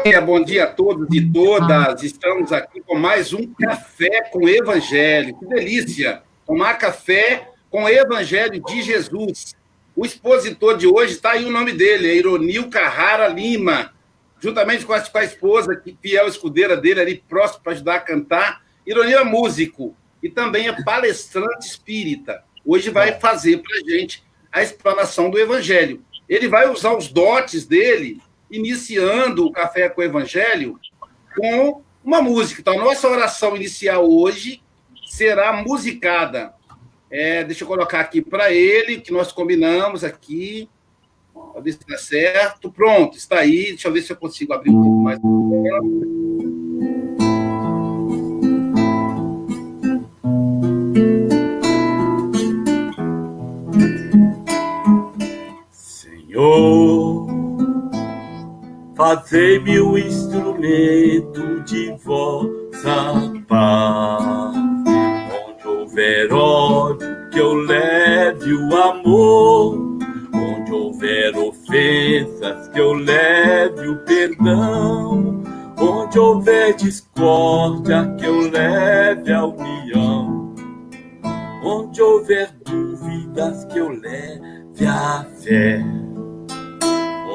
Dia, bom dia a todos e todas. Estamos aqui com mais um café com Evangelho. Que delícia! Tomar café com o Evangelho de Jesus. O expositor de hoje está aí o nome dele, é Ironil Carrara Lima, juntamente com a, com a esposa, que fiel escudeira dele ali próximo para ajudar a cantar. Ironil é músico e também é palestrante espírita. Hoje vai fazer para a gente a explanação do Evangelho. Ele vai usar os dotes dele iniciando o Café com o Evangelho com uma música. Então, a nossa oração inicial hoje será musicada. É, deixa eu colocar aqui para ele, que nós combinamos aqui. Ver se está certo. Pronto, está aí. Deixa eu ver se eu consigo abrir um pouco mais. Senhor Fazei-me o instrumento de vossa paz. Onde houver ódio, que eu leve o amor. Onde houver ofensas, que eu leve o perdão. Onde houver discórdia, que eu leve a união. Onde houver dúvidas, que eu leve a fé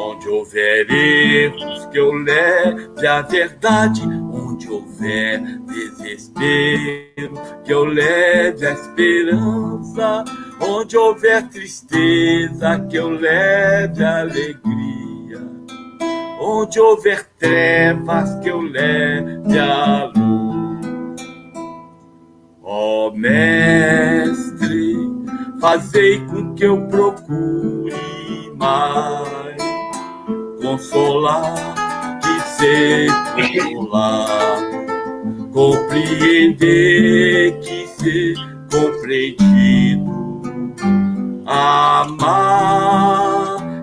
Onde houver erros, que eu leve a verdade. Onde houver desespero, que eu leve a esperança. Onde houver tristeza, que eu leve a alegria. Onde houver trevas, que eu leve a luz. Ó oh, Mestre, fazei com que eu procure mais consolar, de ser consolado, compreender, que ser compreendido, amar,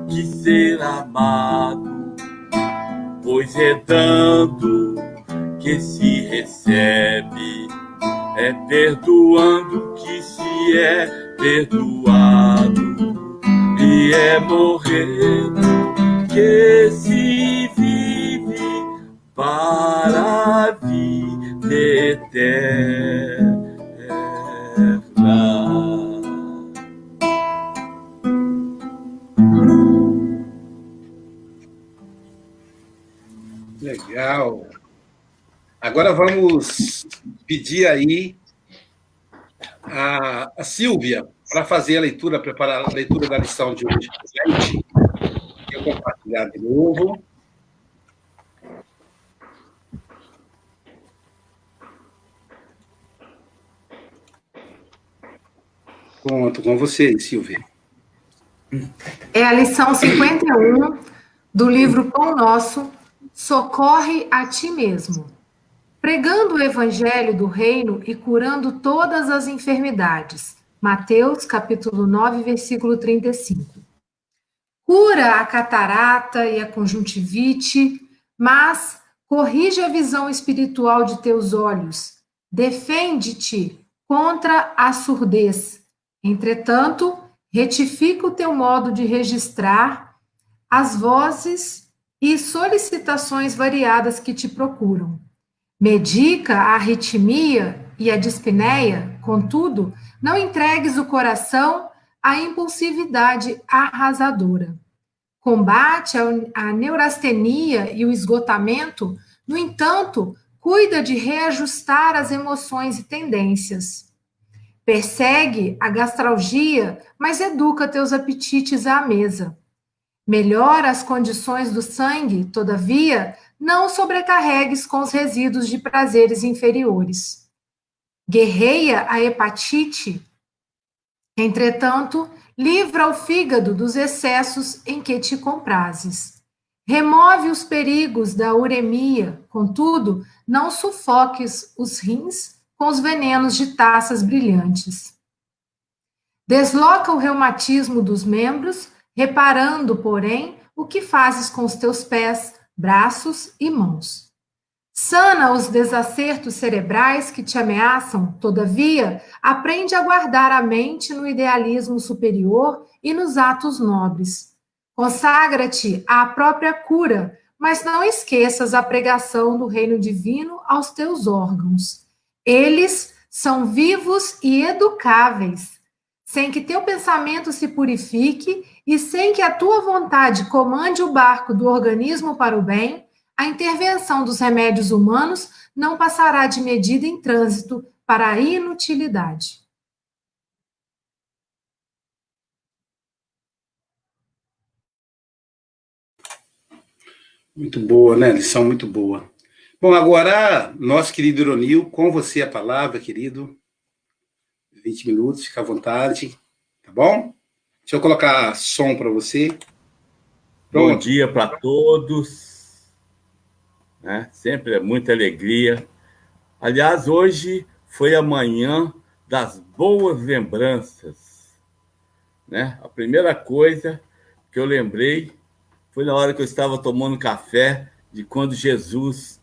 que ser amado, pois é dando que se recebe, é perdoando que se é perdoado, e é morrendo que se vive para a vida eterna. Legal. Agora vamos pedir aí a, Silvia para fazer a leitura, preparar a leitura da lição de hoje. Eu compartilhar de novo. Conto com você, Silvia. É a lição 51 do livro Pão Nosso, Socorre a Ti Mesmo. Pregando o evangelho do reino e curando todas as enfermidades. Mateus, capítulo 9, versículo 35 cura a catarata e a conjuntivite, mas corrige a visão espiritual de teus olhos, defende-te contra a surdez. Entretanto, retifica o teu modo de registrar as vozes e solicitações variadas que te procuram. Medica a arritmia e a dispneia, contudo, não entregues o coração a impulsividade arrasadora. Combate a neurastenia e o esgotamento, no entanto, cuida de reajustar as emoções e tendências. Persegue a gastralgia, mas educa teus apetites à mesa. Melhora as condições do sangue, todavia, não sobrecarregues com os resíduos de prazeres inferiores. Guerreia a hepatite, Entretanto, livra o fígado dos excessos em que te comprases. Remove os perigos da uremia, contudo, não sufoques os rins com os venenos de taças brilhantes. Desloca o reumatismo dos membros, reparando, porém, o que fazes com os teus pés, braços e mãos. Sana os desacertos cerebrais que te ameaçam, todavia, aprende a guardar a mente no idealismo superior e nos atos nobres. Consagra-te à própria cura, mas não esqueças a pregação do reino divino aos teus órgãos. Eles são vivos e educáveis, sem que teu pensamento se purifique e sem que a tua vontade comande o barco do organismo para o bem, a intervenção dos remédios humanos não passará de medida em trânsito para a inutilidade. Muito boa, né? Lição muito boa. Bom, agora, nosso querido Ironil, com você a palavra, querido. 20 minutos, fica à vontade, tá bom? Deixa eu colocar som para você. Pronto. Bom dia para todos. Né? Sempre é muita alegria. Aliás, hoje foi a manhã das boas lembranças. Né? A primeira coisa que eu lembrei foi na hora que eu estava tomando café de quando Jesus,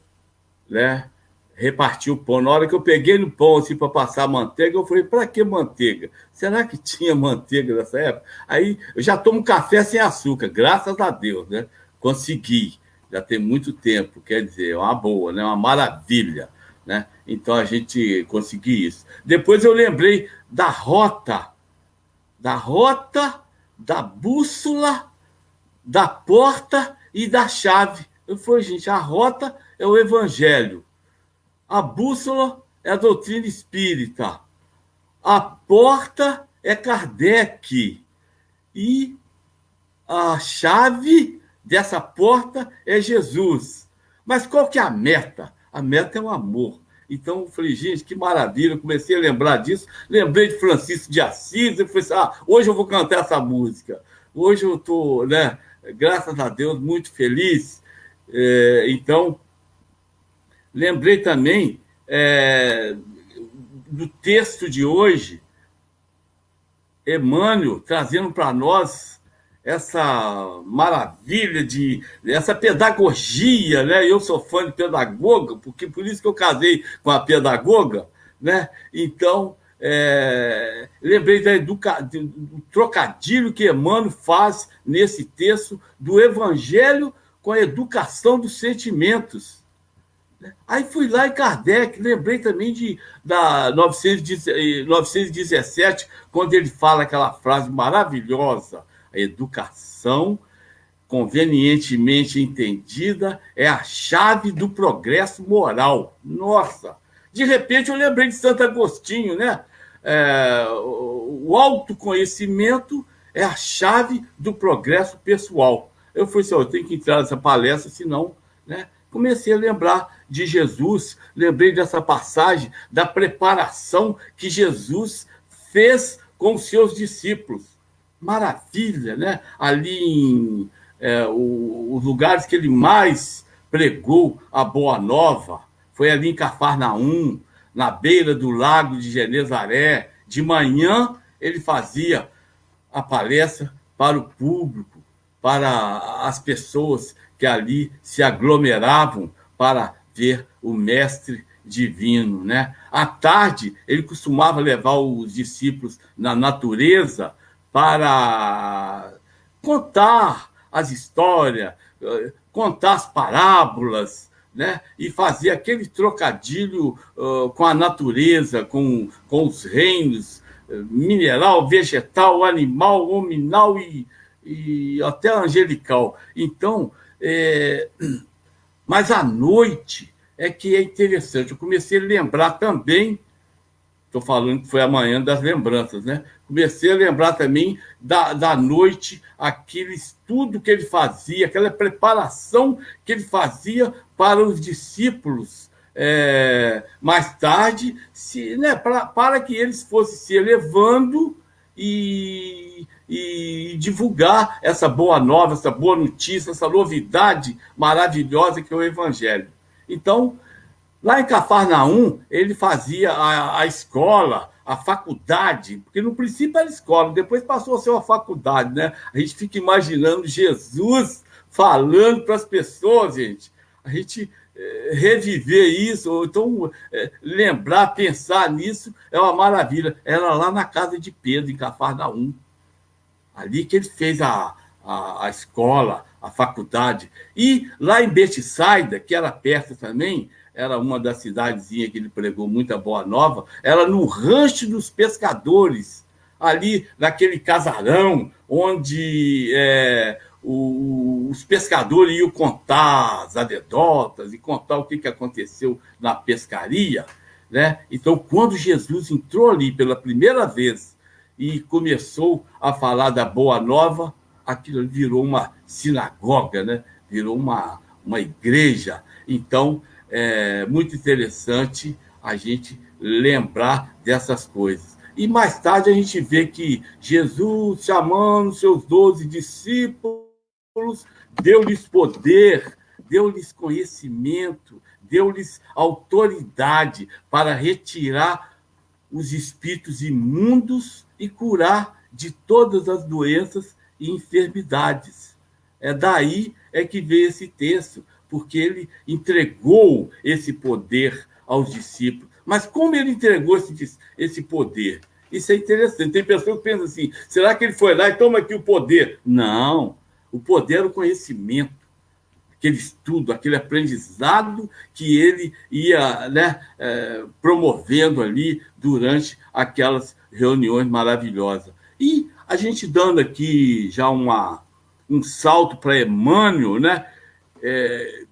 né, repartiu o pão. Na hora que eu peguei no pão assim para passar manteiga, eu falei: para que manteiga? Será que tinha manteiga nessa época? Aí eu já tomo café sem açúcar, graças a Deus, né? Consegui. Já tem muito tempo, quer dizer, é uma boa, né? Uma maravilha, né? Então a gente conseguiu isso. Depois eu lembrei da rota, da rota da bússola da porta e da chave. Eu falei, gente, a rota é o evangelho. A bússola é a doutrina espírita. A porta é Kardec. E a chave dessa porta é Jesus. Mas qual que é a meta? A meta é o amor. Então, eu falei, gente, que maravilha. Eu comecei a lembrar disso. Lembrei de Francisco de Assis. Eu falei assim, ah, hoje eu vou cantar essa música. Hoje eu estou, né? graças a Deus, muito feliz. É, então, lembrei também é, do texto de hoje, Emmanuel trazendo para nós essa maravilha de essa pedagogia, né? Eu sou fã de pedagoga, porque por isso que eu casei com a pedagoga, né? Então, é, lembrei da educa... do trocadilho que Emmanuel faz nesse texto do Evangelho com a educação dos sentimentos. Aí fui lá em Kardec, lembrei também de da 917, quando ele fala aquela frase maravilhosa: educação convenientemente entendida é a chave do progresso moral. Nossa! De repente eu lembrei de Santo Agostinho, né? é, o autoconhecimento é a chave do progresso pessoal. Eu falei assim, eu tenho que entrar nessa palestra, senão, né? Comecei a lembrar de Jesus, lembrei dessa passagem da preparação que Jesus fez com os seus discípulos. Maravilha, né? Ali em é, os lugares que ele mais pregou a boa nova, foi ali em Cafarnaum, na beira do lago de Genezaré. De manhã, ele fazia a palestra para o público, para as pessoas que ali se aglomeravam para ver o mestre divino, né? À tarde, ele costumava levar os discípulos na natureza para contar as histórias, contar as parábolas, né? e fazer aquele trocadilho uh, com a natureza, com, com os reinos, mineral, vegetal, animal, hominal e, e até angelical. Então, é... mas à noite é que é interessante. Eu comecei a lembrar também Estou falando que foi amanhã das lembranças, né? Comecei a lembrar também da, da noite, aquele estudo que ele fazia, aquela preparação que ele fazia para os discípulos é, mais tarde, se, né, pra, para que eles fossem se elevando e, e divulgar essa boa nova, essa boa notícia, essa novidade maravilhosa que é o Evangelho. Então, Lá em Cafarnaum, ele fazia a, a escola, a faculdade, porque no princípio era escola, depois passou a ser uma faculdade, né? A gente fica imaginando Jesus falando para as pessoas, gente. A gente é, reviver isso, ou então é, lembrar, pensar nisso, é uma maravilha. Era lá na casa de Pedro, em Cafarnaum. Ali que ele fez a, a, a escola, a faculdade. E lá em Betsaida, que era perto também, era uma das cidadezinhas que ele pregou muita boa nova, era no rancho dos pescadores, ali naquele casarão onde é, o, os pescadores iam contar as anedotas e contar o que, que aconteceu na pescaria. Né? Então, quando Jesus entrou ali pela primeira vez e começou a falar da Boa Nova, aquilo virou uma sinagoga, né? virou uma, uma igreja. Então, é muito interessante a gente lembrar dessas coisas. E mais tarde a gente vê que Jesus, chamando seus doze discípulos, deu-lhes poder, deu-lhes conhecimento, deu-lhes autoridade para retirar os espíritos imundos e curar de todas as doenças e enfermidades. É daí é que vem esse texto, porque ele entregou esse poder aos discípulos. Mas como ele entregou esse, esse poder? Isso é interessante. Tem pessoas que pensam assim: será que ele foi lá e toma aqui o poder? Não. O poder é o conhecimento, aquele estudo, aquele aprendizado que ele ia né, é, promovendo ali durante aquelas reuniões maravilhosas. E a gente dando aqui já uma, um salto para Emmanuel, né, é,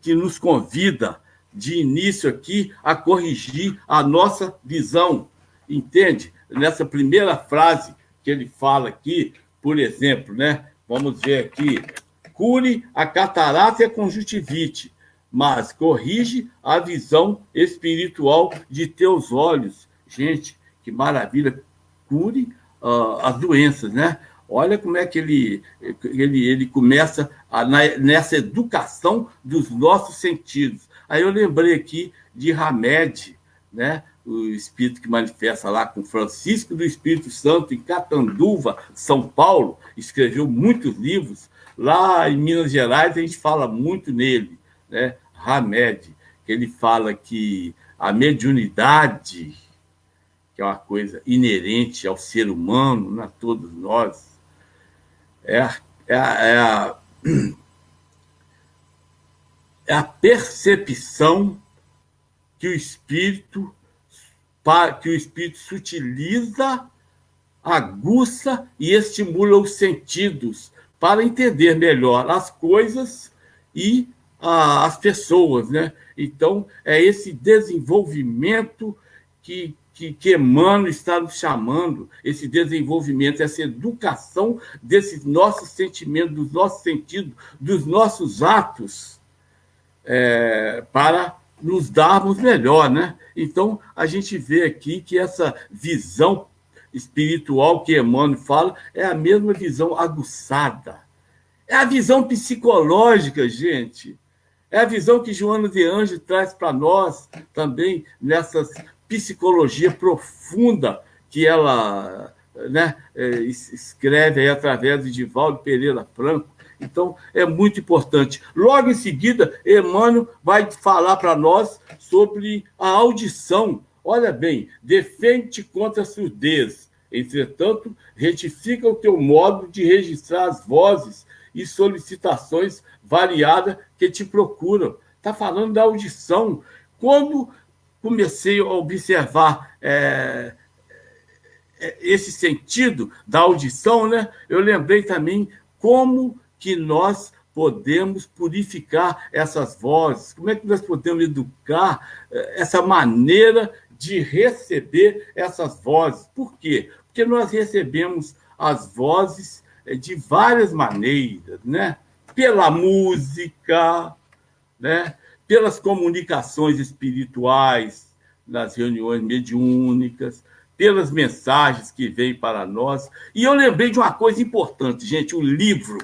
que nos convida de início aqui a corrigir a nossa visão, entende? Nessa primeira frase que ele fala aqui, por exemplo, né? Vamos ver aqui. Cure a catarata e a conjuntivite, mas corrige a visão espiritual de teus olhos. Gente, que maravilha! Cure uh, as doenças, né? Olha como é que ele, ele, ele começa a, na, nessa educação dos nossos sentidos. Aí eu lembrei aqui de Hamed, né? o espírito que manifesta lá com Francisco do Espírito Santo em Catanduva, São Paulo, escreveu muitos livros. Lá em Minas Gerais a gente fala muito nele, né? Hamed, que ele fala que a mediunidade, que é uma coisa inerente ao ser humano, a todos nós, é, a, é, a, é, a, é a percepção que o espírito que o espírito se utiliza, aguça e estimula os sentidos para entender melhor as coisas e ah, as pessoas, né? Então, é esse desenvolvimento que, que, que Emmanuel está nos chamando, esse desenvolvimento, essa educação desses nossos sentimentos, dos nossos sentidos, dos nossos atos, é, para nos darmos melhor, né? Então, a gente vê aqui que essa visão espiritual que Emmanuel fala é a mesma visão aguçada. É a visão psicológica, gente. É a visão que Joana de Anjos traz para nós também nessa psicologia profunda que ela né, é, escreve através de Divaldo Pereira Franco. Então, é muito importante. Logo em seguida, Emmanuel vai falar para nós sobre a audição. Olha bem, defende contra a surdez. Entretanto, retifica o teu modo de registrar as vozes e solicitações variadas que te procuram. Está falando da audição. Quando comecei a observar é, é, esse sentido da audição, né, eu lembrei também como que nós podemos purificar essas vozes? Como é que nós podemos educar eh, essa maneira de receber essas vozes? Por quê? Porque nós recebemos as vozes eh, de várias maneiras, né? Pela música, né? Pelas comunicações espirituais, nas reuniões mediúnicas, pelas mensagens que vêm para nós. E eu lembrei de uma coisa importante, gente, o livro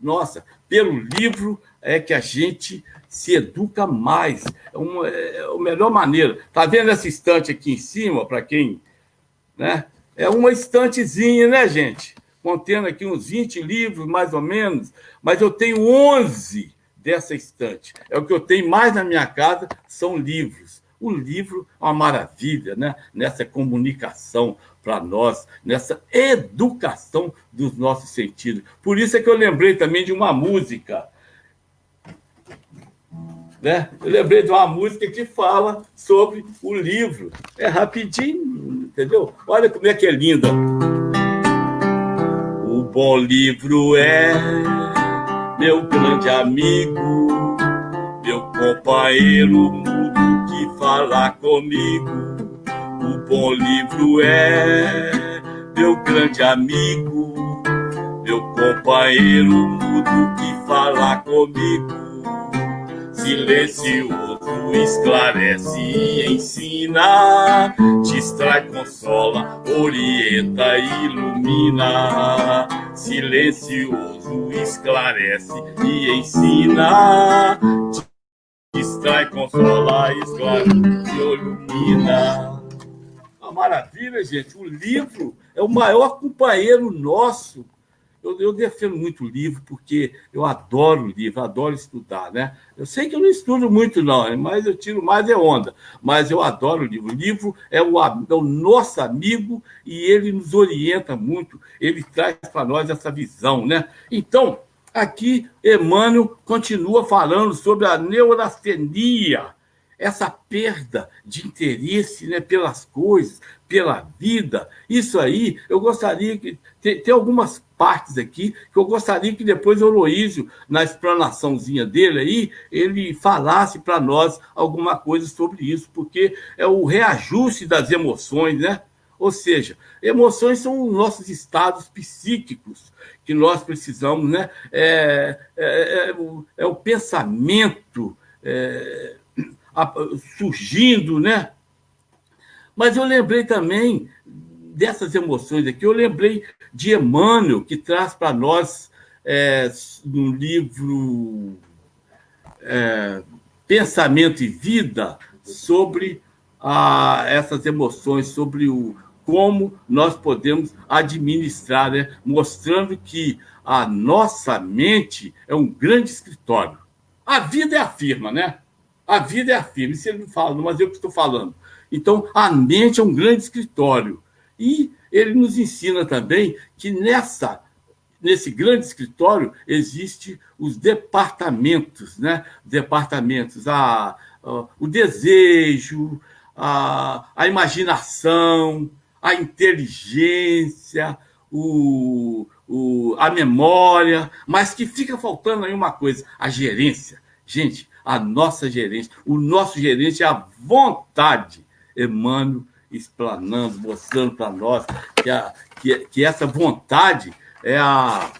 nossa, pelo livro é que a gente se educa mais. É, uma, é a melhor maneira. Está vendo essa estante aqui em cima, para quem. Né? É uma estantezinha, né, gente? Contendo aqui uns 20 livros, mais ou menos. Mas eu tenho 11 dessa estante. É o que eu tenho mais na minha casa, são livros. O livro é uma maravilha, né? Nessa comunicação para nós, nessa educação dos nossos sentidos. Por isso é que eu lembrei também de uma música. Né? Eu lembrei de uma música que fala sobre o livro. É rapidinho, entendeu? Olha como é que é linda. O bom livro é meu grande amigo, meu companheiro mudo que fala comigo. O bom livro é meu grande amigo, meu companheiro mudo que fala comigo. Silencioso esclarece e ensina, distrai, consola, orienta ilumina. Silencioso esclarece e ensina, distrai, consola, esclarece e ilumina. Uma maravilha, gente. O livro é o maior companheiro nosso eu, eu, defendo muito livro porque eu adoro livro, adoro estudar, né? Eu sei que eu não estudo muito, não, mas eu tiro mais é onda. Mas eu adoro livro. O livro é o, é o nosso amigo e ele nos orienta muito, ele traz para nós essa visão, né? Então, aqui, Emmanuel continua falando sobre a neurastenia, essa perda de interesse né, pelas coisas, pela vida. Isso aí, eu gostaria que. Tem, tem algumas partes aqui que eu gostaria que depois o Aloísio, na explanaçãozinha dele aí, ele falasse para nós alguma coisa sobre isso, porque é o reajuste das emoções, né? Ou seja, emoções são os nossos estados psíquicos que nós precisamos, né? É, é, é, é o pensamento é, surgindo, né? Mas eu lembrei também dessas emoções aqui, eu lembrei de Emmanuel, que traz para nós é, no livro é, Pensamento e Vida sobre a, essas emoções, sobre o, como nós podemos administrar, né? mostrando que a nossa mente é um grande escritório. A vida é a firma, né? A vida é a firma. Isso ele não fala, mas eu que estou falando. Então, a mente é um grande escritório. E ele nos ensina também que nessa nesse grande escritório existe os departamentos, né? Departamentos, a, a o desejo, a, a imaginação, a inteligência, o, o, a memória, mas que fica faltando aí uma coisa, a gerência. Gente, a nossa gerência, o nosso gerente é a vontade. Emmanuel explanando, mostrando para nós que, a, que, que essa vontade é a,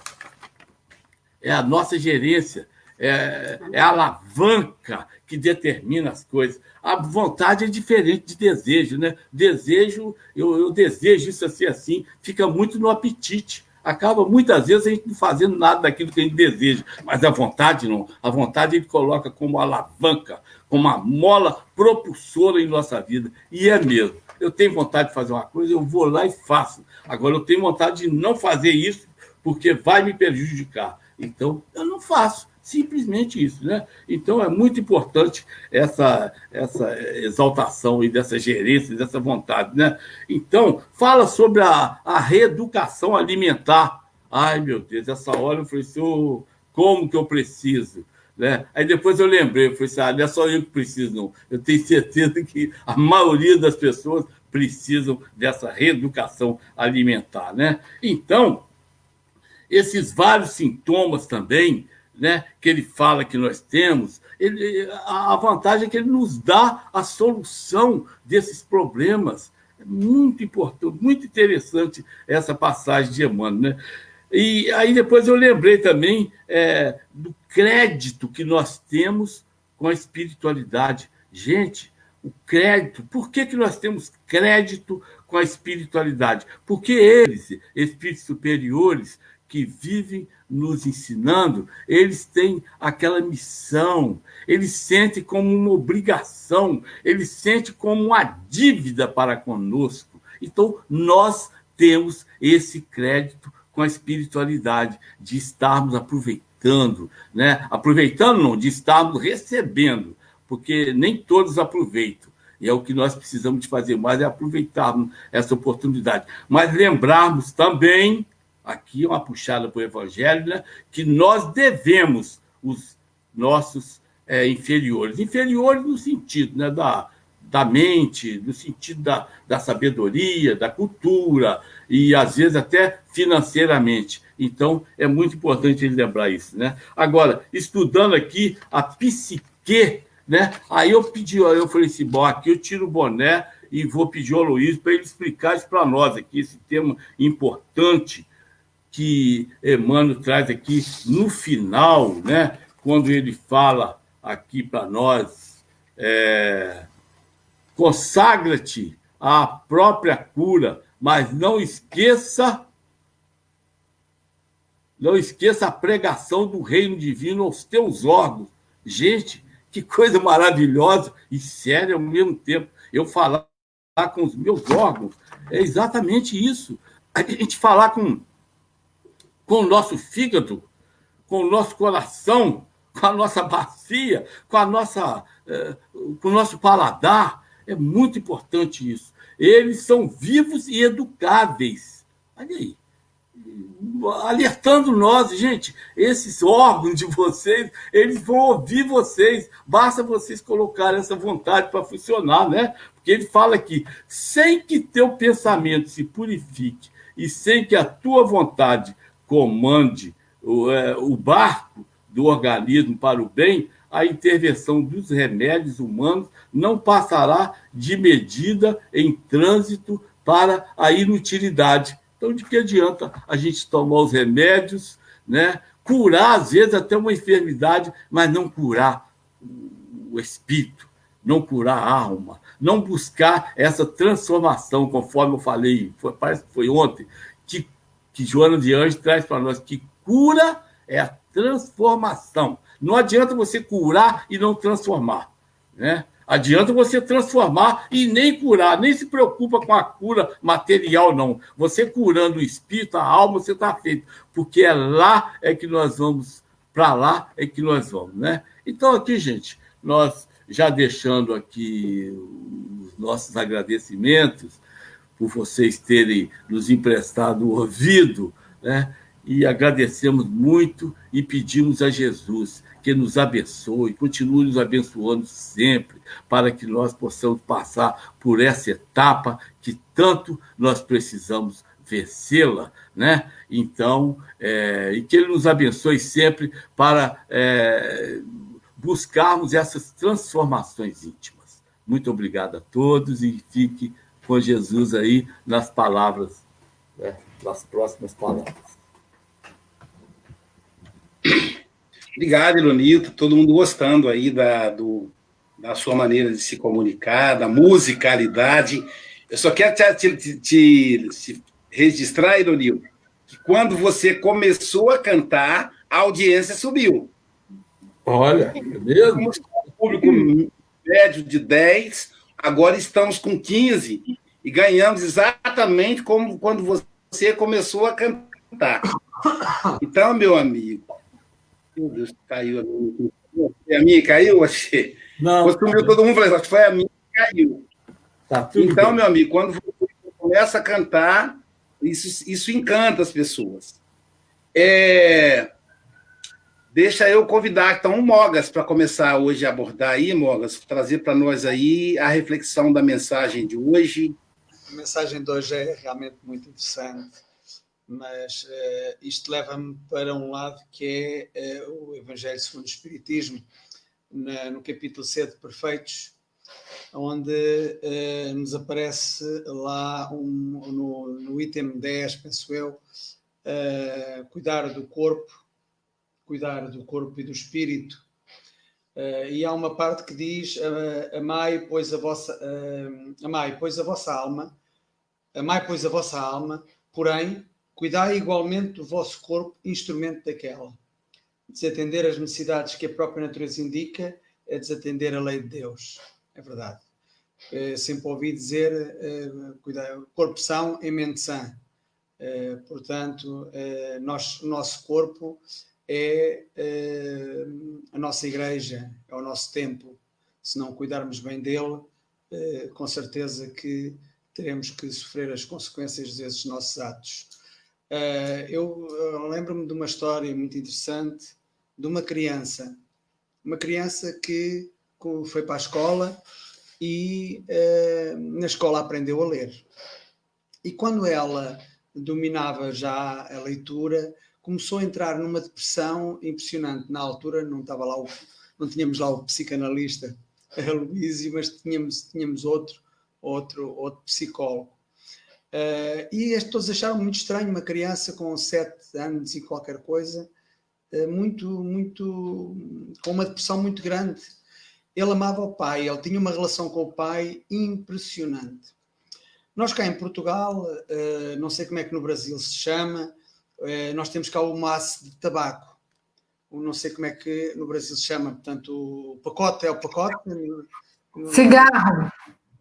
é a nossa gerência, é, é a alavanca que determina as coisas. A vontade é diferente de desejo, né? Desejo, eu, eu desejo isso assim, assim, fica muito no apetite acaba muitas vezes a gente não fazendo nada daquilo que a gente deseja, mas a vontade não. A vontade ele coloca como alavanca, como uma mola propulsora em nossa vida. E é mesmo eu tenho vontade de fazer uma coisa, eu vou lá e faço. Agora, eu tenho vontade de não fazer isso, porque vai me prejudicar. Então, eu não faço. Simplesmente isso, né? Então, é muito importante essa, essa exaltação e dessa gerência, dessa vontade, né? Então, fala sobre a, a reeducação alimentar. Ai, meu Deus, essa hora eu falei oh, como que eu preciso? Né? Aí depois eu lembrei, falei assim, ah, não é só eu que preciso, não. Eu tenho certeza que a maioria das pessoas precisam dessa reeducação alimentar, né? Então, esses vários sintomas também, né, que ele fala que nós temos, ele, a vantagem é que ele nos dá a solução desses problemas. É muito importante, muito interessante essa passagem de Emmanuel, né? E aí depois eu lembrei também é, do crédito que nós temos com a espiritualidade. Gente, o crédito, por que, que nós temos crédito com a espiritualidade? Porque eles, espíritos superiores, que vivem nos ensinando, eles têm aquela missão, eles sentem como uma obrigação, eles sentem como uma dívida para conosco. Então, nós temos esse crédito com a espiritualidade, de estarmos aproveitando, né? Aproveitando não, de estarmos recebendo, porque nem todos aproveitam. E é o que nós precisamos de fazer mais, é aproveitarmos essa oportunidade. Mas lembrarmos também, aqui uma puxada para o Evangelho, né, que nós devemos os nossos é, inferiores. Inferiores no sentido né, da, da mente, no sentido da, da sabedoria, da cultura, e às vezes até financeiramente. Então, é muito importante ele lembrar isso. Né? Agora, estudando aqui a psique né? Aí eu pedi, eu falei assim, bom, aqui eu tiro o boné e vou pedir ao Luiz para ele explicar isso para nós aqui, esse tema importante que Emmanuel traz aqui no final, né? Quando ele fala aqui para nós, é, consagra-te à própria cura, mas não esqueça não esqueça a pregação do reino divino aos teus órgãos. Gente, que coisa maravilhosa e séria ao mesmo tempo. Eu falar com os meus órgãos é exatamente isso. A gente falar com, com o nosso fígado, com o nosso coração, com a nossa bacia, com, a nossa, eh, com o nosso paladar. É muito importante isso. Eles são vivos e educáveis. Olha aí alertando nós, gente, esses órgãos de vocês, eles vão ouvir vocês, basta vocês colocarem essa vontade para funcionar, né? Porque ele fala aqui, sem que teu pensamento se purifique e sem que a tua vontade comande o, é, o barco do organismo para o bem, a intervenção dos remédios humanos não passará de medida em trânsito para a inutilidade então, de que adianta a gente tomar os remédios, né? curar, às vezes, até uma enfermidade, mas não curar o espírito, não curar a alma, não buscar essa transformação, conforme eu falei, foi, parece que foi ontem, que, que Joana de Anjos traz para nós, que cura é a transformação. Não adianta você curar e não transformar. Né? Adianta você transformar e nem curar, nem se preocupa com a cura material, não. Você curando o espírito, a alma, você está feito. Porque é lá é que nós vamos, para lá é que nós vamos, né? Então, aqui, gente, nós já deixando aqui os nossos agradecimentos por vocês terem nos emprestado o ouvido, né? E agradecemos muito e pedimos a Jesus que nos abençoe, continue nos abençoando sempre, para que nós possamos passar por essa etapa que tanto nós precisamos vencê-la, né? Então, é, e que Ele nos abençoe sempre para é, buscarmos essas transformações íntimas. Muito obrigado a todos e fique com Jesus aí nas palavras, né? nas próximas palavras. Obrigado, Ilonito. Todo mundo gostando aí da, do, da sua maneira de se comunicar, da musicalidade. Eu só quero te, te, te, te registrar, Ilonito, que quando você começou a cantar, a audiência subiu. Olha, é mesmo? Com público médio de 10, agora estamos com 15 e ganhamos exatamente como quando você começou a cantar. Então, meu amigo, meu Deus, caiu a minha. A minha caiu, achei. Não. Sumiu todo mundo, falei, foi a minha que caiu. Tá então, bem. meu amigo, quando você começa a cantar, isso, isso encanta as pessoas. É... Deixa eu convidar, então, o Mogas para começar hoje a abordar aí, Mogas, trazer para nós aí a reflexão da mensagem de hoje. A mensagem de hoje é realmente muito interessante mas uh, isto leva-me para um lado que é uh, o Evangelho segundo o Espiritismo, na, no capítulo 7, Perfeitos, onde uh, nos aparece lá um, no, no item 10, penso eu, cuidar do corpo, cuidar do corpo e do espírito. e há uma parte que diz: Amai, pois a vossa, amai, pois a vossa alma, amai, pois a vossa alma, porém Cuidai igualmente do vosso corpo, instrumento daquela. Desatender as necessidades que a própria natureza indica é desatender a lei de Deus. É verdade. É, sempre ouvi dizer, é, cuidar, corpo são em mente sã. É, portanto, nós, o nosso corpo é, a nossa igreja, é o nosso templo. Se não cuidarmos bem dele, eh, com certeza que teremos que sofrer as consequências desses nossos atos. Eh, eu lembro-me de uma história muito interessante de uma criança, uma criança que foi para a escola e na escola aprendeu a ler. E quando ela dominava já a leitura, começou a entrar numa depressão impressionante. Na altura não estava lá o, não tínhamos lá o psicanalista Luísio, mas tínhamos, tínhamos outro, outro, outro psicólogo. Uh, e pessoas acharam muito estranho uma criança com sete anos e qualquer coisa, uh, muito, muito, com uma depressão muito grande. Ele amava o pai, ele tinha uma relação com o pai impressionante. Nós cá em Portugal, uh, não sei como é que no Brasil se chama, nós temos cá o maço de tabaco não sei como é que no Brasil se chama, portanto, o pacote é o pacote. Cigarro.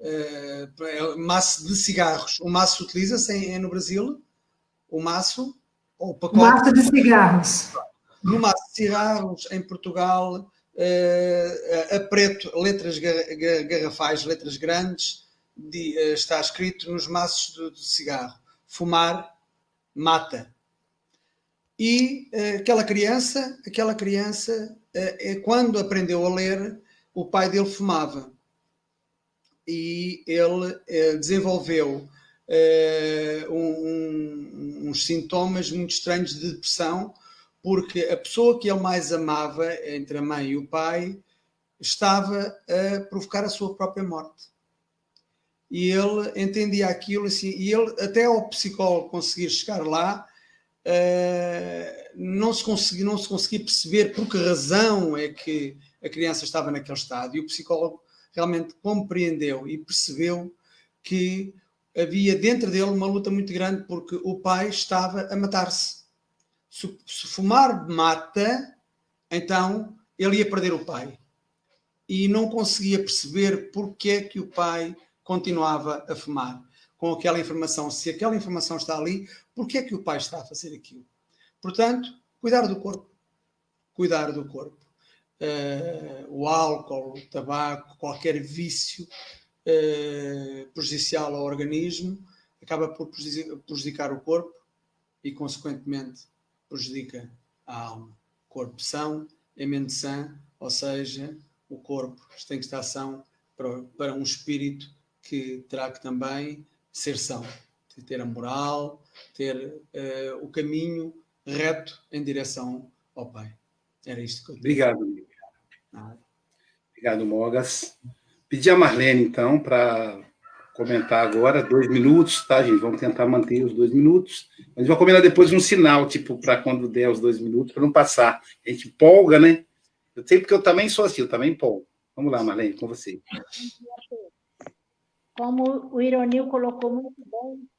É, maço de cigarros. O maço utiliza-se no Brasil? O maço? Ou o pacote? Maço de cigarros. No maço de cigarros, em Portugal, é, a preto, letras garrafais, letras grandes, de, está escrito nos maços de, de cigarro: fumar mata. E uh, aquela criança, aquela criança, uh, quando aprendeu a ler, o pai dele fumava. E ele uh, desenvolveu um, um, uns sintomas muito estranhos de depressão, porque a pessoa que ele mais amava, entre a mãe e o pai, estava a provocar a sua própria morte. E ele entendia aquilo assim, e ele, até ao psicólogo conseguir chegar lá, uh, não, se consegui, não se conseguia perceber por que razão é que a criança estava naquele estado. E o psicólogo realmente compreendeu e percebeu que havia dentro dele uma luta muito grande porque o pai estava a matar-se. Se, se fumar mata, então ele ia perder o pai. E não conseguia perceber porque é que o pai continuava a fumar com aquela informação. Se aquela informação está ali, Porquê é que o pai está a fazer aquilo? Portanto, cuidar do corpo. Cuidar do corpo. Uh, o álcool, o tabaco, qualquer vício uh, prejudicial ao organismo acaba por prejudicar o corpo e, consequentemente, prejudica a alma. Corpo são é mente sã, ou seja, o corpo tem que estar são para, para um espírito que terá que também ser são ter a moral, ter uh, o caminho reto em direção ao Pai. Era isto que eu Obrigado, amigo. Obrigado, Mogas. Pedi a Marlene, então, para comentar agora, dois minutos, tá, gente? Vamos tentar manter os dois minutos. Mas vamos combinar depois um sinal, tipo, para quando der os dois minutos, para não passar. A gente polga, né? Eu sei porque eu também sou assim, eu também empolgo. Vamos lá, Marlene, com você. Como o Ironil colocou muito bem,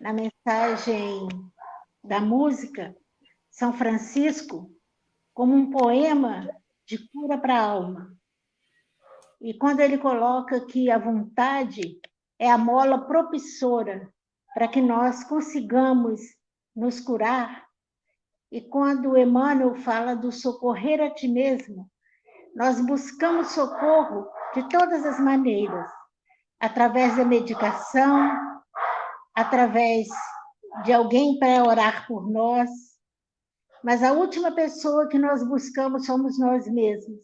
na mensagem da música, São Francisco, como um poema de cura para a alma. E quando ele coloca que a vontade é a mola propissora para que nós consigamos nos curar, e quando Emmanuel fala do socorrer a ti mesmo, nós buscamos socorro de todas as maneiras, através da medicação, através de alguém para orar por nós, mas a última pessoa que nós buscamos somos nós mesmos.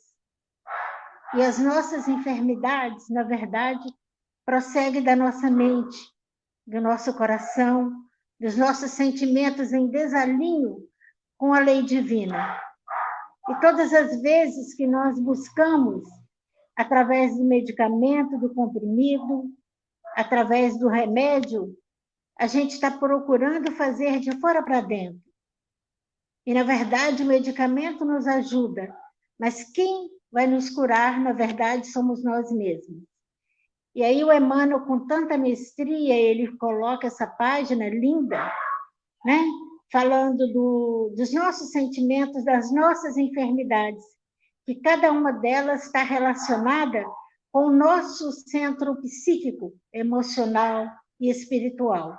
E as nossas enfermidades, na verdade, prosseguem da nossa mente, do nosso coração, dos nossos sentimentos em desalinho com a lei divina. E todas as vezes que nós buscamos, através do medicamento, do comprimido, através do remédio, a gente está procurando fazer de fora para dentro. E, na verdade, o medicamento nos ajuda, mas quem vai nos curar, na verdade, somos nós mesmos. E aí o Emmanuel, com tanta mestria, ele coloca essa página linda, né? falando do, dos nossos sentimentos, das nossas enfermidades, que cada uma delas está relacionada com o nosso centro psíquico, emocional e espiritual.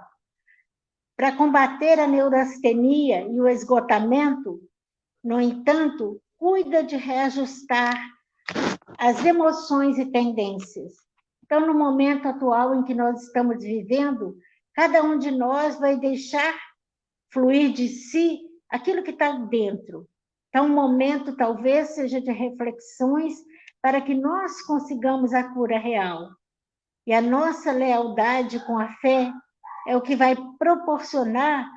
Para combater a neurastenia e o esgotamento, no entanto, cuida de reajustar as emoções e tendências, Então, no momento atual em que nós estamos vivendo, cada um de nós vai deixar fluir de si aquilo que está dentro. Então, o momento talvez seja de reflexões para que nós consigamos a cura real. E a nossa lealdade com a fé é o que vai proporcionar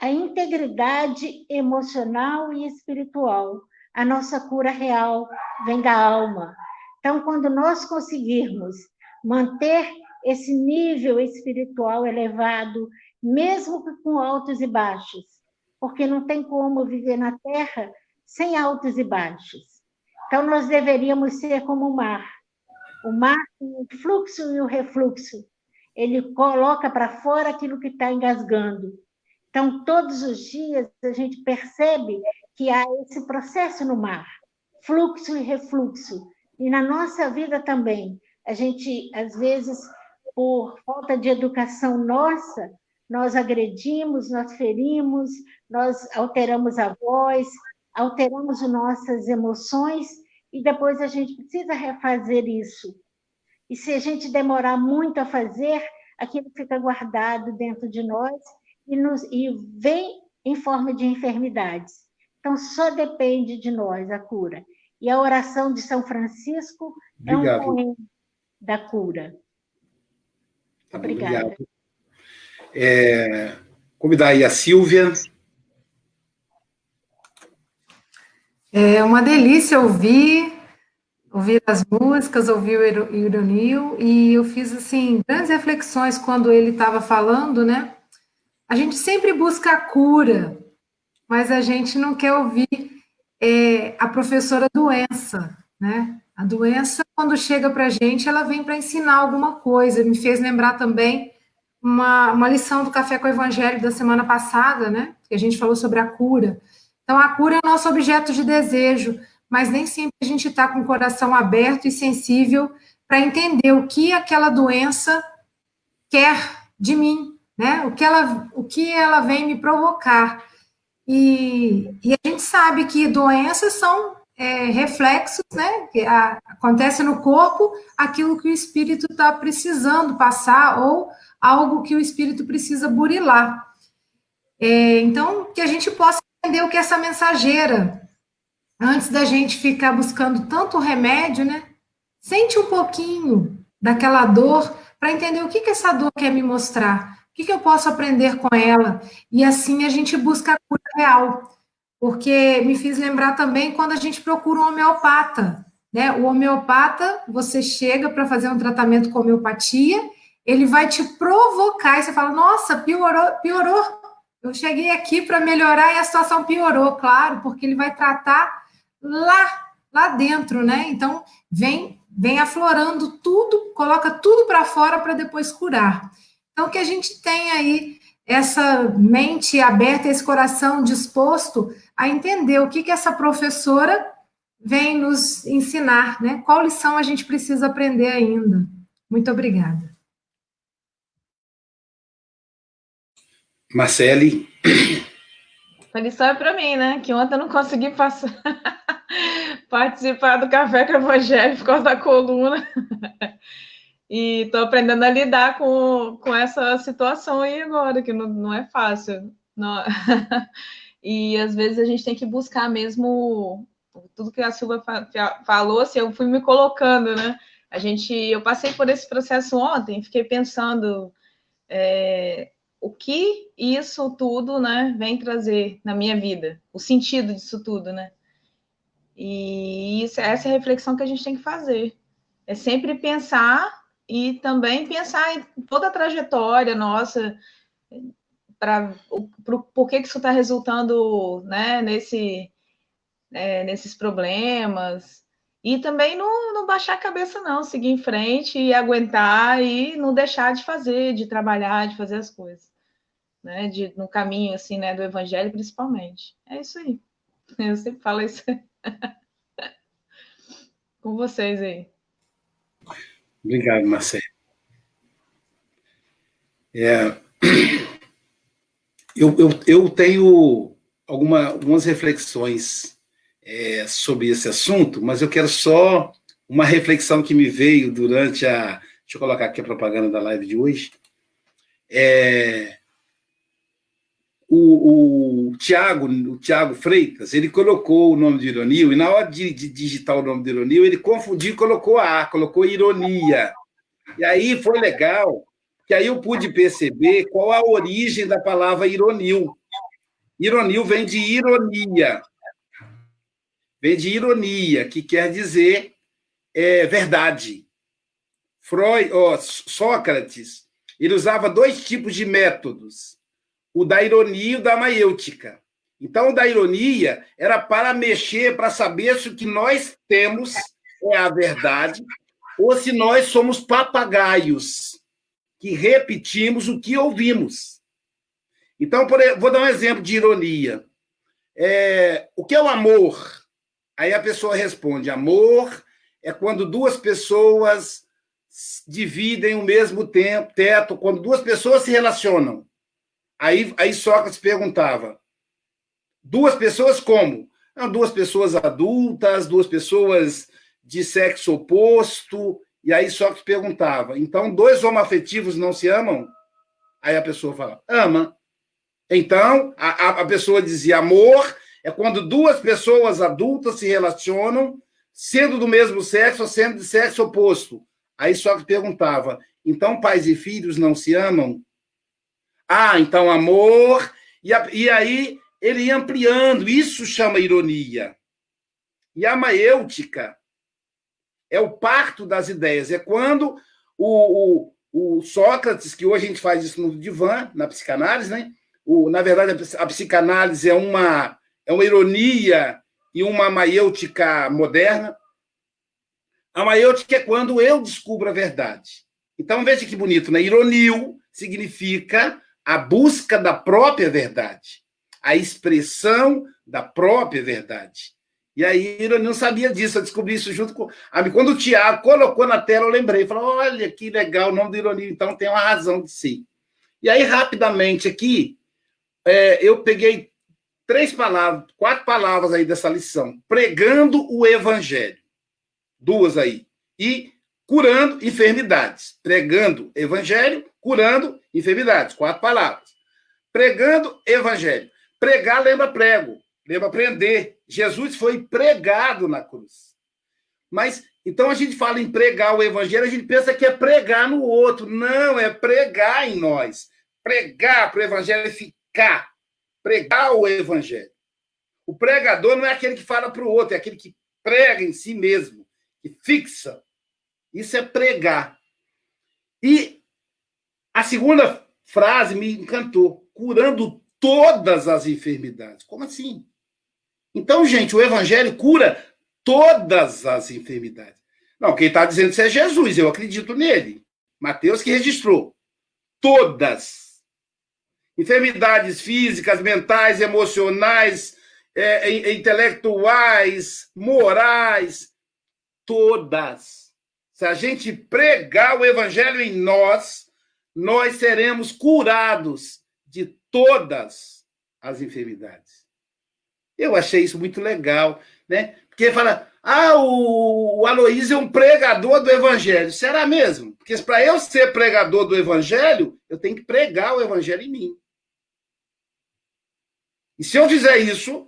a integridade emocional e espiritual. A nossa cura real vem da alma. Então, quando nós conseguirmos manter esse nível espiritual elevado, mesmo com altos e baixos, porque não tem como viver na Terra sem altos e baixos. Então, nós deveríamos ser como o mar. O mar tem o fluxo e o refluxo. Ele coloca para fora aquilo que está engasgando. Então, todos os dias, a gente percebe que há esse processo no mar, fluxo e refluxo. E na nossa vida também. A gente, às vezes, por falta de educação nossa, nós agredimos, nós ferimos, nós alteramos a voz, alteramos as nossas emoções e depois a gente precisa refazer isso. E se a gente demorar muito a fazer, aquilo fica guardado dentro de nós e, nos, e vem em forma de enfermidades. Então, só depende de nós a cura. E a oração de São Francisco Obrigado. é um poema da cura. Tá Obrigada. Obrigado. É, convidar aí a Silvia. É uma delícia ouvir, ouvir as músicas, ouvir o Ironil, e eu fiz, assim, grandes reflexões quando ele estava falando, né? A gente sempre busca a cura, mas a gente não quer ouvir é, a professora doença, né? A doença, quando chega para a gente, ela vem para ensinar alguma coisa. Me fez lembrar também uma, uma lição do Café com o Evangelho da semana passada, né? Que a gente falou sobre a cura. Então, a cura é o nosso objeto de desejo, mas nem sempre a gente está com o coração aberto e sensível para entender o que aquela doença quer de mim, né? O que ela, o que ela vem me provocar. E, e a gente sabe que doenças são é, reflexos, né? A, acontece no corpo aquilo que o espírito está precisando passar ou algo que o espírito precisa burilar. É, então, que a gente possa entender o que é essa mensageira, antes da gente ficar buscando tanto remédio, né? Sente um pouquinho daquela dor para entender o que, que essa dor quer me mostrar, o que, que eu posso aprender com ela, e assim a gente busca a cura real porque me fiz lembrar também quando a gente procura um homeopata. Né? O homeopata, você chega para fazer um tratamento com homeopatia, ele vai te provocar, e você fala, nossa, piorou, piorou. Eu cheguei aqui para melhorar e a situação piorou, claro, porque ele vai tratar lá, lá dentro, né? Então, vem, vem aflorando tudo, coloca tudo para fora para depois curar. Então, que a gente tem aí essa mente aberta, esse coração disposto a entender o que, que essa professora vem nos ensinar, né? Qual lição a gente precisa aprender ainda. Muito obrigada. Marcele. A lição é para mim, né? Que ontem eu não consegui passar, participar do Café com Evangelho por causa da coluna. E estou aprendendo a lidar com, com essa situação aí agora, que não, não é fácil. Não... e às vezes a gente tem que buscar mesmo tudo que a Silva falou, assim, eu fui me colocando, né? A gente, eu passei por esse processo ontem, fiquei pensando é, o que isso tudo, né, vem trazer na minha vida, o sentido disso tudo, né? E isso, essa é a reflexão que a gente tem que fazer. É sempre pensar e também pensar em toda a trajetória nossa, para por que, que isso está resultando né, nesse, é, nesses problemas. E também não, não baixar a cabeça, não, seguir em frente e aguentar e não deixar de fazer, de trabalhar, de fazer as coisas. Né, de, no caminho assim, né, do evangelho, principalmente. É isso aí. Eu sempre falo isso. Com vocês aí. Obrigado, Marcelo. É, eu, eu, eu tenho alguma, algumas reflexões é, sobre esse assunto, mas eu quero só uma reflexão que me veio durante a Deixa eu colocar aqui a propaganda da live de hoje. É, o, o, Tiago, o Tiago Freitas, ele colocou o nome de Ironil, e na hora de, de digitar o nome de Ironil, ele confundiu e colocou A, colocou ironia. E aí foi legal, que aí eu pude perceber qual a origem da palavra ironil. Ironil vem de ironia. Vem de ironia, que quer dizer é, verdade. Freud, oh, Sócrates, ele usava dois tipos de métodos o da ironia e o da maiêutica. Então, o da ironia era para mexer, para saber se o que nós temos é a verdade ou se nós somos papagaios que repetimos o que ouvimos. Então, por, vou dar um exemplo de ironia. É, o que é o amor? Aí a pessoa responde: amor é quando duas pessoas dividem o mesmo tempo, teto, quando duas pessoas se relacionam. Aí, aí Sócrates perguntava: duas pessoas como? Não, duas pessoas adultas, duas pessoas de sexo oposto. E aí Sócrates perguntava: então dois homoafetivos não se amam? Aí a pessoa fala: ama. Então a, a pessoa dizia: amor é quando duas pessoas adultas se relacionam, sendo do mesmo sexo ou sendo de sexo oposto. Aí Sócrates perguntava: então pais e filhos não se amam? Ah, então amor. E, e aí ele ia ampliando. Isso chama ironia. E a maêutica é o parto das ideias. É quando o, o, o Sócrates, que hoje a gente faz isso no divã, na psicanálise, né? O, na verdade, a psicanálise é uma, é uma ironia e uma maêutica moderna. A maêutica é quando eu descubro a verdade. Então, veja que bonito, né? Ironio significa a busca da própria verdade, a expressão da própria verdade. E aí eu não sabia disso, eu descobri isso junto com. Quando o Tiago colocou na tela, eu lembrei, falou: olha que legal, o nome do ironia, então tem uma razão de si. E aí, rapidamente aqui, é, eu peguei três palavras, quatro palavras aí dessa lição: pregando o evangelho. Duas aí. E curando enfermidades. Pregando evangelho, curando enfermidades. Quatro palavras. Pregando evangelho. Pregar lembra prego, lembra prender. Jesus foi pregado na cruz. Mas, então a gente fala em pregar o evangelho, a gente pensa que é pregar no outro. Não, é pregar em nós. Pregar para o evangelho ficar. Pregar o evangelho. O pregador não é aquele que fala para o outro, é aquele que prega em si mesmo, que fixa. Isso é pregar. E a segunda frase me encantou: curando todas as enfermidades. Como assim? Então, gente, o evangelho cura todas as enfermidades. Não, quem está dizendo isso é Jesus, eu acredito nele. Mateus que registrou. Todas. Enfermidades físicas, mentais, emocionais, é, intelectuais, morais, todas. Se a gente pregar o evangelho em nós, nós seremos curados de todas as enfermidades. Eu achei isso muito legal, né? Porque fala, ah, o, o Aloysio é um pregador do evangelho. Será mesmo? Porque para eu ser pregador do evangelho, eu tenho que pregar o evangelho em mim. E se eu fizer isso,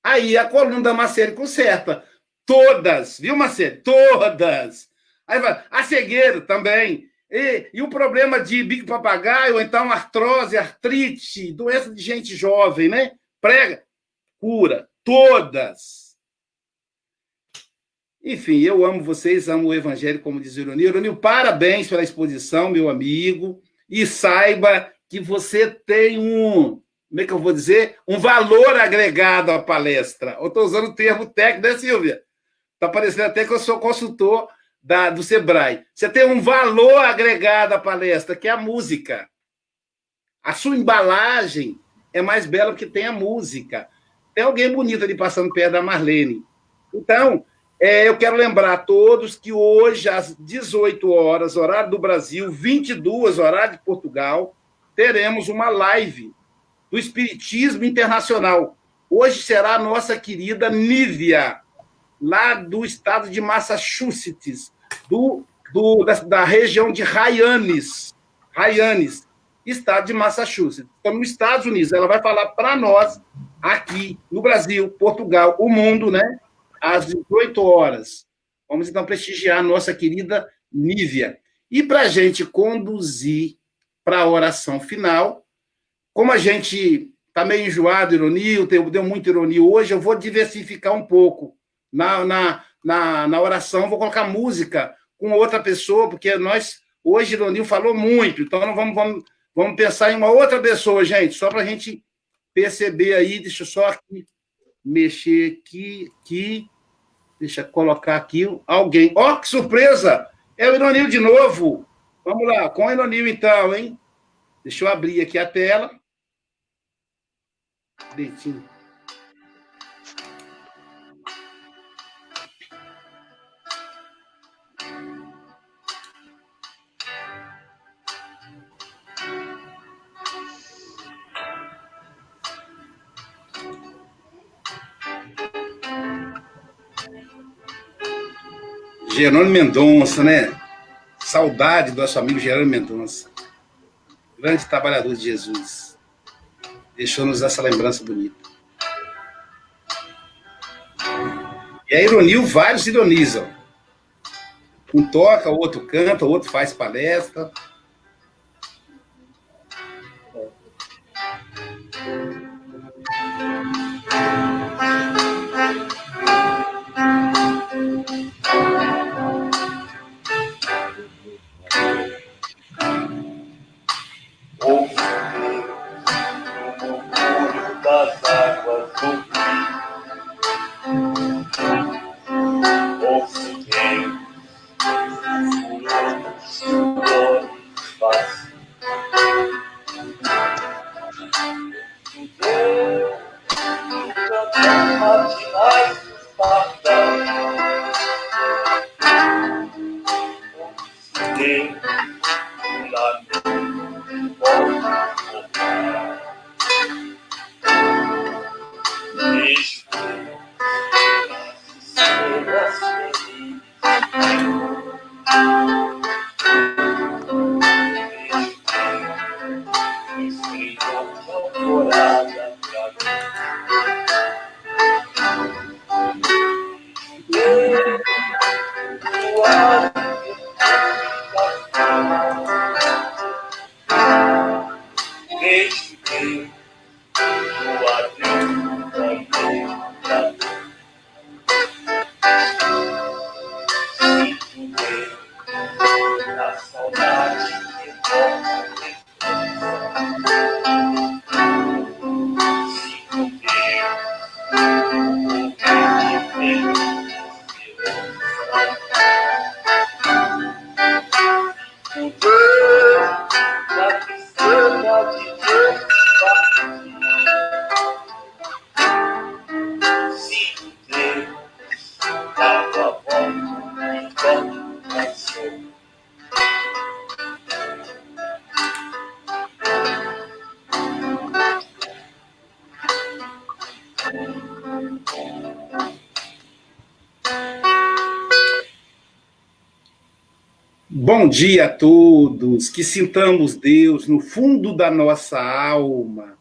aí a coluna da Macedo conserta. Todas, viu, Macedo? Todas. Aí vai, a cegueiro também. E, e o problema de bico papagaio, ou então artrose, artrite, doença de gente jovem, né? Prega, cura, todas. Enfim, eu amo vocês, amo o Evangelho, como diz o Ironil. Ironil, parabéns pela exposição, meu amigo, e saiba que você tem um, como é que eu vou dizer? Um valor agregado à palestra. Eu estou usando o termo técnico, né, Silvia? Está parecendo até que eu sou consultor da, do Sebrae. Você tem um valor agregado à palestra, que é a música. A sua embalagem é mais bela porque tem a música. Tem alguém bonito ali passando perto da Marlene. Então, é, eu quero lembrar a todos que hoje, às 18 horas, horário do Brasil, 22, horário de Portugal, teremos uma live do Espiritismo Internacional. Hoje será a nossa querida Nívia, lá do estado de Massachusetts, do do, da, da, região de Hyannis, Hyannis, estado de Massachusetts. Então, nos Estados Unidos, ela vai falar para nós, aqui no Brasil, Portugal, o mundo, né? Às 18 horas. Vamos então prestigiar a nossa querida Nívia. E para a gente conduzir para a oração final, como a gente está meio enjoado, ironia, deu muita ironia hoje, eu vou diversificar um pouco. Na, na, na, na oração, vou colocar música com outra pessoa, porque nós, hoje, Ironil falou muito, então não vamos, vamos, vamos pensar em uma outra pessoa, gente, só para a gente perceber aí, deixa eu só aqui, mexer aqui, aqui, deixa eu colocar aqui alguém. Ó, oh, que surpresa! É o Ironil de novo. Vamos lá, com o Ironil então, hein? Deixa eu abrir aqui a tela. Dentinho. Gerônimo Mendonça, né? Saudade do nosso amigo Gerônimo Mendonça. Grande trabalhador de Jesus. Deixou-nos essa lembrança bonita. E a ironia, vários ironizam. Um toca, o outro canta, o outro faz palestra. Dia a todos, que sintamos Deus no fundo da nossa alma,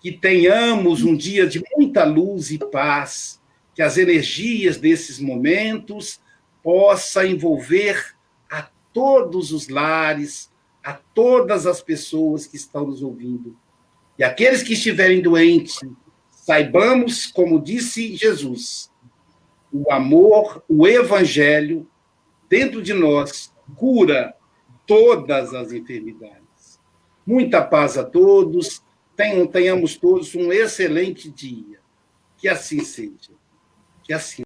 que tenhamos um dia de muita luz e paz, que as energias desses momentos possa envolver a todos os lares, a todas as pessoas que estão nos ouvindo. E aqueles que estiverem doentes, saibamos, como disse Jesus, o amor, o evangelho dentro de nós cura todas as enfermidades. Muita paz a todos, tenhamos todos um excelente dia. Que assim seja. Que assim